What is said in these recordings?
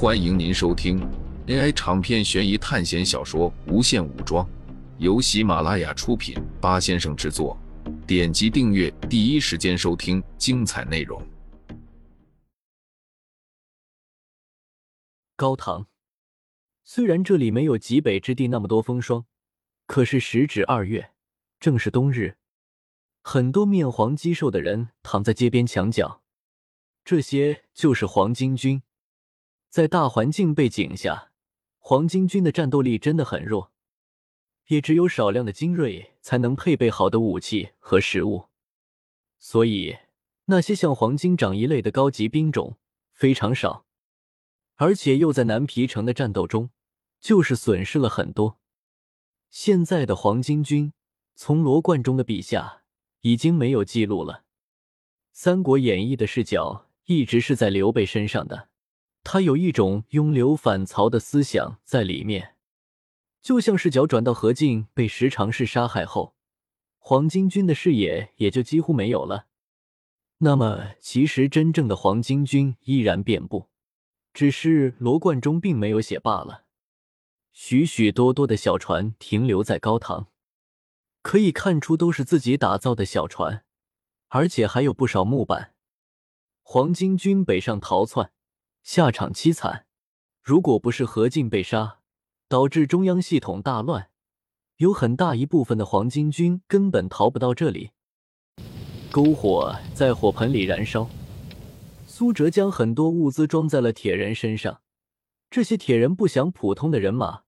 欢迎您收听 AI 长篇悬疑探险小说《无限武装》，由喜马拉雅出品，八先生制作。点击订阅，第一时间收听精彩内容。高唐，虽然这里没有极北之地那么多风霜，可是时值二月，正是冬日，很多面黄肌瘦的人躺在街边墙角，这些就是黄巾军。在大环境背景下，黄巾军的战斗力真的很弱，也只有少量的精锐才能配备好的武器和食物，所以那些像黄金长一类的高级兵种非常少，而且又在南皮城的战斗中，就是损失了很多。现在的黄巾军，从罗贯中的笔下已经没有记录了，《三国演义》的视角一直是在刘备身上的。他有一种拥刘反曹的思想在里面，就像视角转到何进被十常侍杀害后，黄巾军的视野也就几乎没有了。那么，其实真正的黄巾军依然遍布，只是罗贯中并没有写罢了。许许多多的小船停留在高唐，可以看出都是自己打造的小船，而且还有不少木板。黄巾军北上逃窜。下场凄惨，如果不是何进被杀，导致中央系统大乱，有很大一部分的黄巾军根本逃不到这里。篝火在火盆里燃烧，苏哲将很多物资装在了铁人身上。这些铁人不像普通的人马，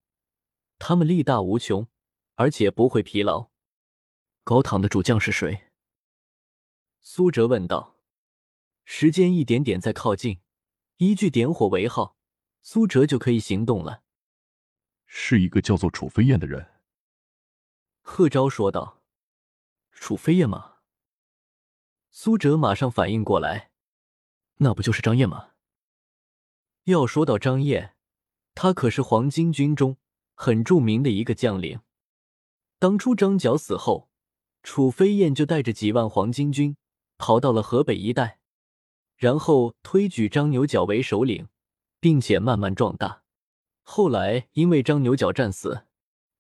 他们力大无穷，而且不会疲劳。高唐的主将是谁？苏哲问道。时间一点点在靠近。依据点火为号，苏哲就可以行动了。是一个叫做楚飞燕的人。贺昭说道：“楚飞燕吗？”苏哲马上反应过来：“那不就是张燕吗？”要说到张燕，他可是黄巾军中很著名的一个将领。当初张角死后，楚飞燕就带着几万黄巾军逃到了河北一带。然后推举张牛角为首领，并且慢慢壮大。后来因为张牛角战死，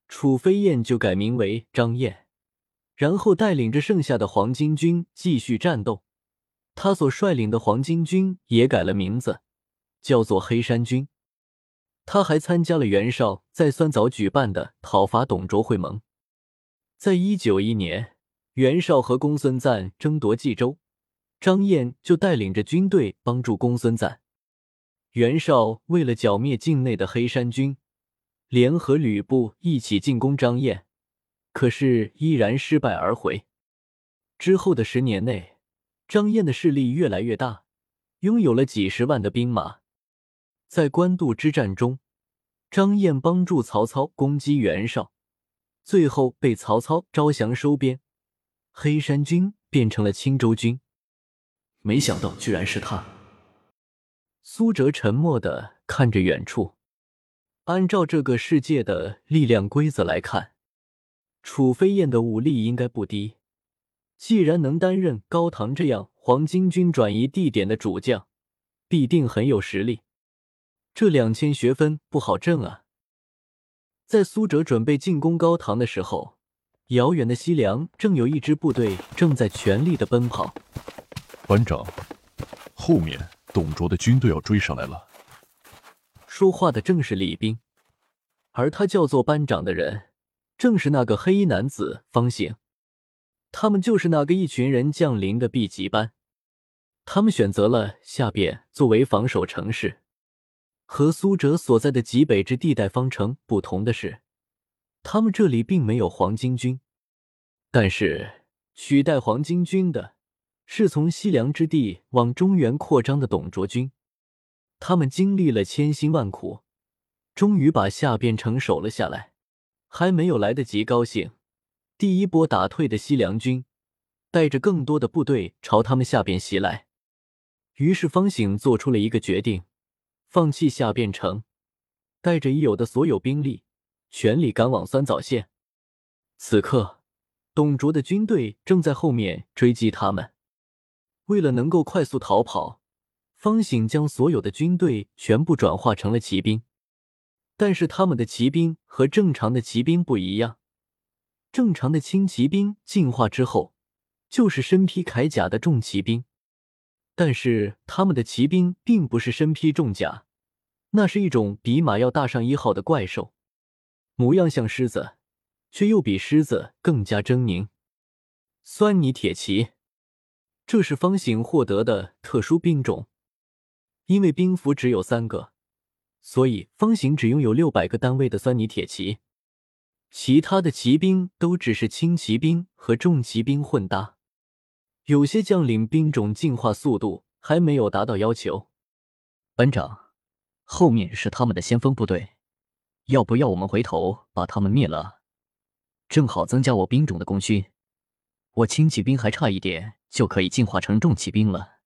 楚飞燕就改名为张燕，然后带领着剩下的黄巾军继续战斗。他所率领的黄巾军也改了名字，叫做黑山军。他还参加了袁绍在酸枣举办的讨伐董卓会盟。在一九一年，袁绍和公孙瓒争夺冀州。张燕就带领着军队帮助公孙瓒。袁绍为了剿灭境内的黑山军，联合吕布一起进攻张燕，可是依然失败而回。之后的十年内，张燕的势力越来越大，拥有了几十万的兵马。在官渡之战中，张燕帮助曹操攻击袁绍，最后被曹操招降收编，黑山军变成了青州军。没想到居然是他。苏哲沉默的看着远处。按照这个世界的力量规则来看，楚飞燕的武力应该不低。既然能担任高唐这样黄巾军转移地点的主将，必定很有实力。这两千学分不好挣啊！在苏哲准备进攻高唐的时候，遥远的西凉正有一支部队正在全力的奔跑。班长，后面董卓的军队要追上来了。说话的正是李斌，而他叫做班长的人，正是那个黑衣男子方醒。他们就是那个一群人降临的 B 级班。他们选择了下边作为防守城市。和苏哲所在的极北之地带方城不同的是，他们这里并没有黄巾军，但是取代黄巾军的。是从西凉之地往中原扩张的董卓军，他们经历了千辛万苦，终于把下边城守了下来。还没有来得及高兴，第一波打退的西凉军带着更多的部队朝他们下边袭来。于是方醒做出了一个决定，放弃下边城，带着已有的所有兵力，全力赶往酸枣县。此刻，董卓的军队正在后面追击他们。为了能够快速逃跑，方醒将所有的军队全部转化成了骑兵，但是他们的骑兵和正常的骑兵不一样。正常的轻骑兵进化之后就是身披铠甲的重骑兵，但是他们的骑兵并不是身披重甲，那是一种比马要大上一号的怪兽，模样像狮子，却又比狮子更加狰狞。酸泥铁骑，这是方形获得的特殊兵种。因为兵符只有三个，所以方形只拥有六百个单位的酸泥铁骑，其他的骑兵都只是轻骑兵和重骑兵混搭。有些将领兵种进化速度还没有达到要求。班长，后面是他们的先锋部队，要不要我们回头把他们灭了？正好增加我兵种的功勋。我轻骑兵还差一点就可以进化成重骑兵了。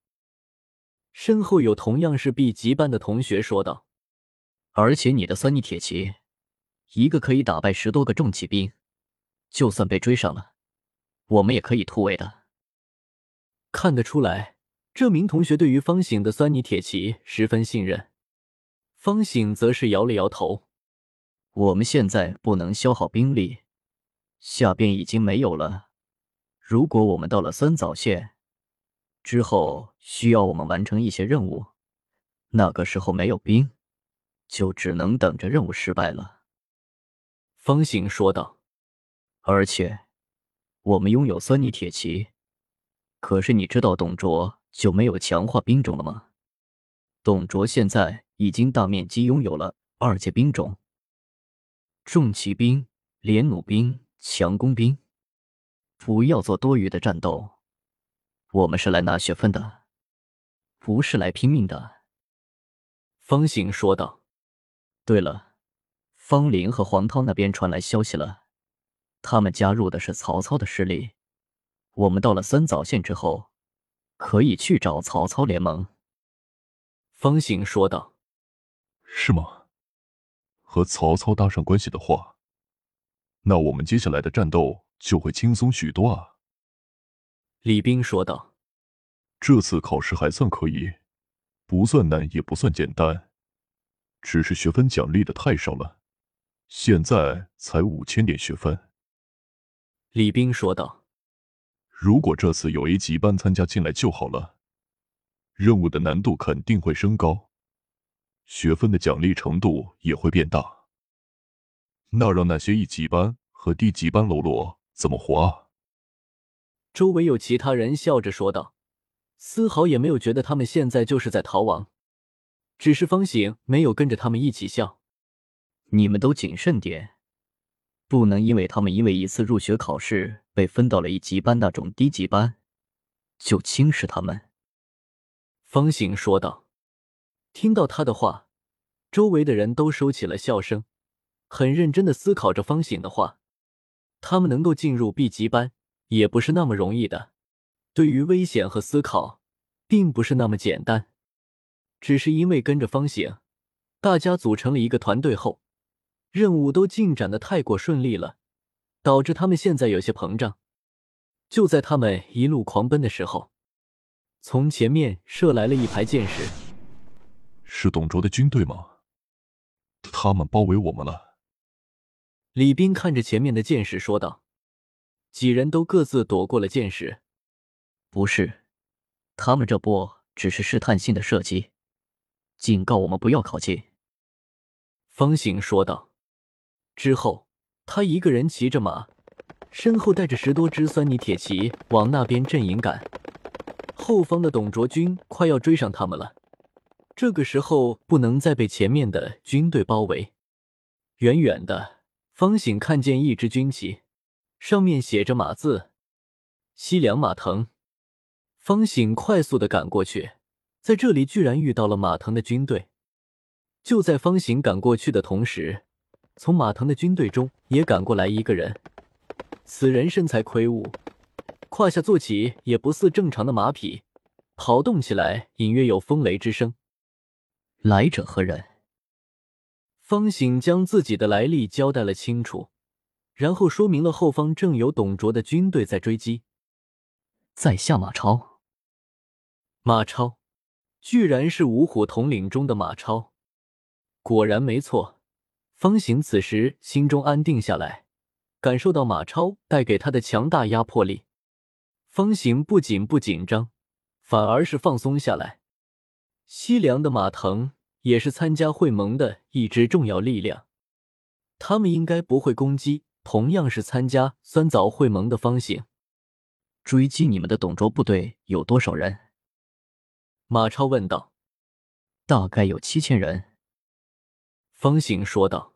身后有同样是 B 级班的同学说道：“而且你的酸泥铁骑，一个可以打败十多个重骑兵，就算被追上了，我们也可以突围的。”看得出来，这名同学对于方醒的酸泥铁骑十分信任。方醒则是摇了摇头：“我们现在不能消耗兵力，下边已经没有了。如果我们到了酸枣县，”之后需要我们完成一些任务，那个时候没有兵，就只能等着任务失败了。”方醒说道。“而且我们拥有酸泥铁骑，可是你知道董卓就没有强化兵种了吗？董卓现在已经大面积拥有了二阶兵种：重骑兵、连弩兵、强弓兵。不要做多余的战斗。”我们是来拿学分的，不是来拼命的。”方醒说道。“对了，方林和黄涛那边传来消息了，他们加入的是曹操的势力。我们到了三枣县之后，可以去找曹操联盟。”方醒说道。“是吗？和曹操搭上关系的话，那我们接下来的战斗就会轻松许多啊。”李冰说道：“这次考试还算可以，不算难，也不算简单，只是学分奖励的太少了，现在才五千点学分。”李冰说道：“如果这次有 A 级班参加进来就好了，任务的难度肯定会升高，学分的奖励程度也会变大。那让那些一级班和低级班喽啰怎么活啊？”周围有其他人笑着说道，丝毫也没有觉得他们现在就是在逃亡，只是方醒没有跟着他们一起笑。你们都谨慎点，不能因为他们因为一次入学考试被分到了一级班那种低级班，就轻视他们。方醒说道。听到他的话，周围的人都收起了笑声，很认真的思考着方醒的话。他们能够进入 B 级班。也不是那么容易的，对于危险和思考，并不是那么简单。只是因为跟着方醒，大家组成了一个团队后，任务都进展的太过顺利了，导致他们现在有些膨胀。就在他们一路狂奔的时候，从前面射来了一排箭矢。是董卓的军队吗？他们包围我们了。李斌看着前面的箭矢说道。几人都各自躲过了箭矢。不是，他们这波只是试探性的射击，警告我们不要靠近。方醒说道。之后，他一个人骑着马，身后带着十多支酸泥铁骑往那边阵营赶。后方的董卓军快要追上他们了，这个时候不能再被前面的军队包围。远远的，方醒看见一只军旗。上面写着“马”字，西凉马腾。方醒快速的赶过去，在这里居然遇到了马腾的军队。就在方醒赶过去的同时，从马腾的军队中也赶过来一个人。此人身材魁梧，胯下坐骑也不似正常的马匹，跑动起来隐约有风雷之声。来者何人？方醒将自己的来历交代了清楚。然后说明了后方正有董卓的军队在追击，在下马超。马超，居然是五虎统领中的马超。果然没错，方醒此时心中安定下来，感受到马超带给他的强大压迫力，方醒不仅不紧张，反而是放松下来。西凉的马腾也是参加会盟的一支重要力量，他们应该不会攻击同样是参加酸枣会盟的方醒。追击你们的董卓部队有多少人？马超问道。大概有七千人。方醒说道。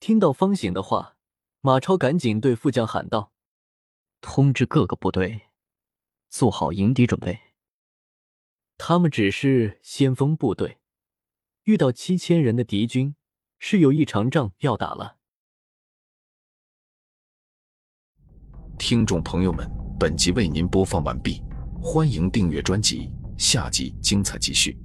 听到方醒的话，马超赶紧对副将喊道：“通知各个部队，做好迎敌准备。”他们只是先锋部队，遇到七千人的敌军，是有一场仗要打了。听众朋友们，本集为您播放完毕，欢迎订阅专辑，下集精彩继续。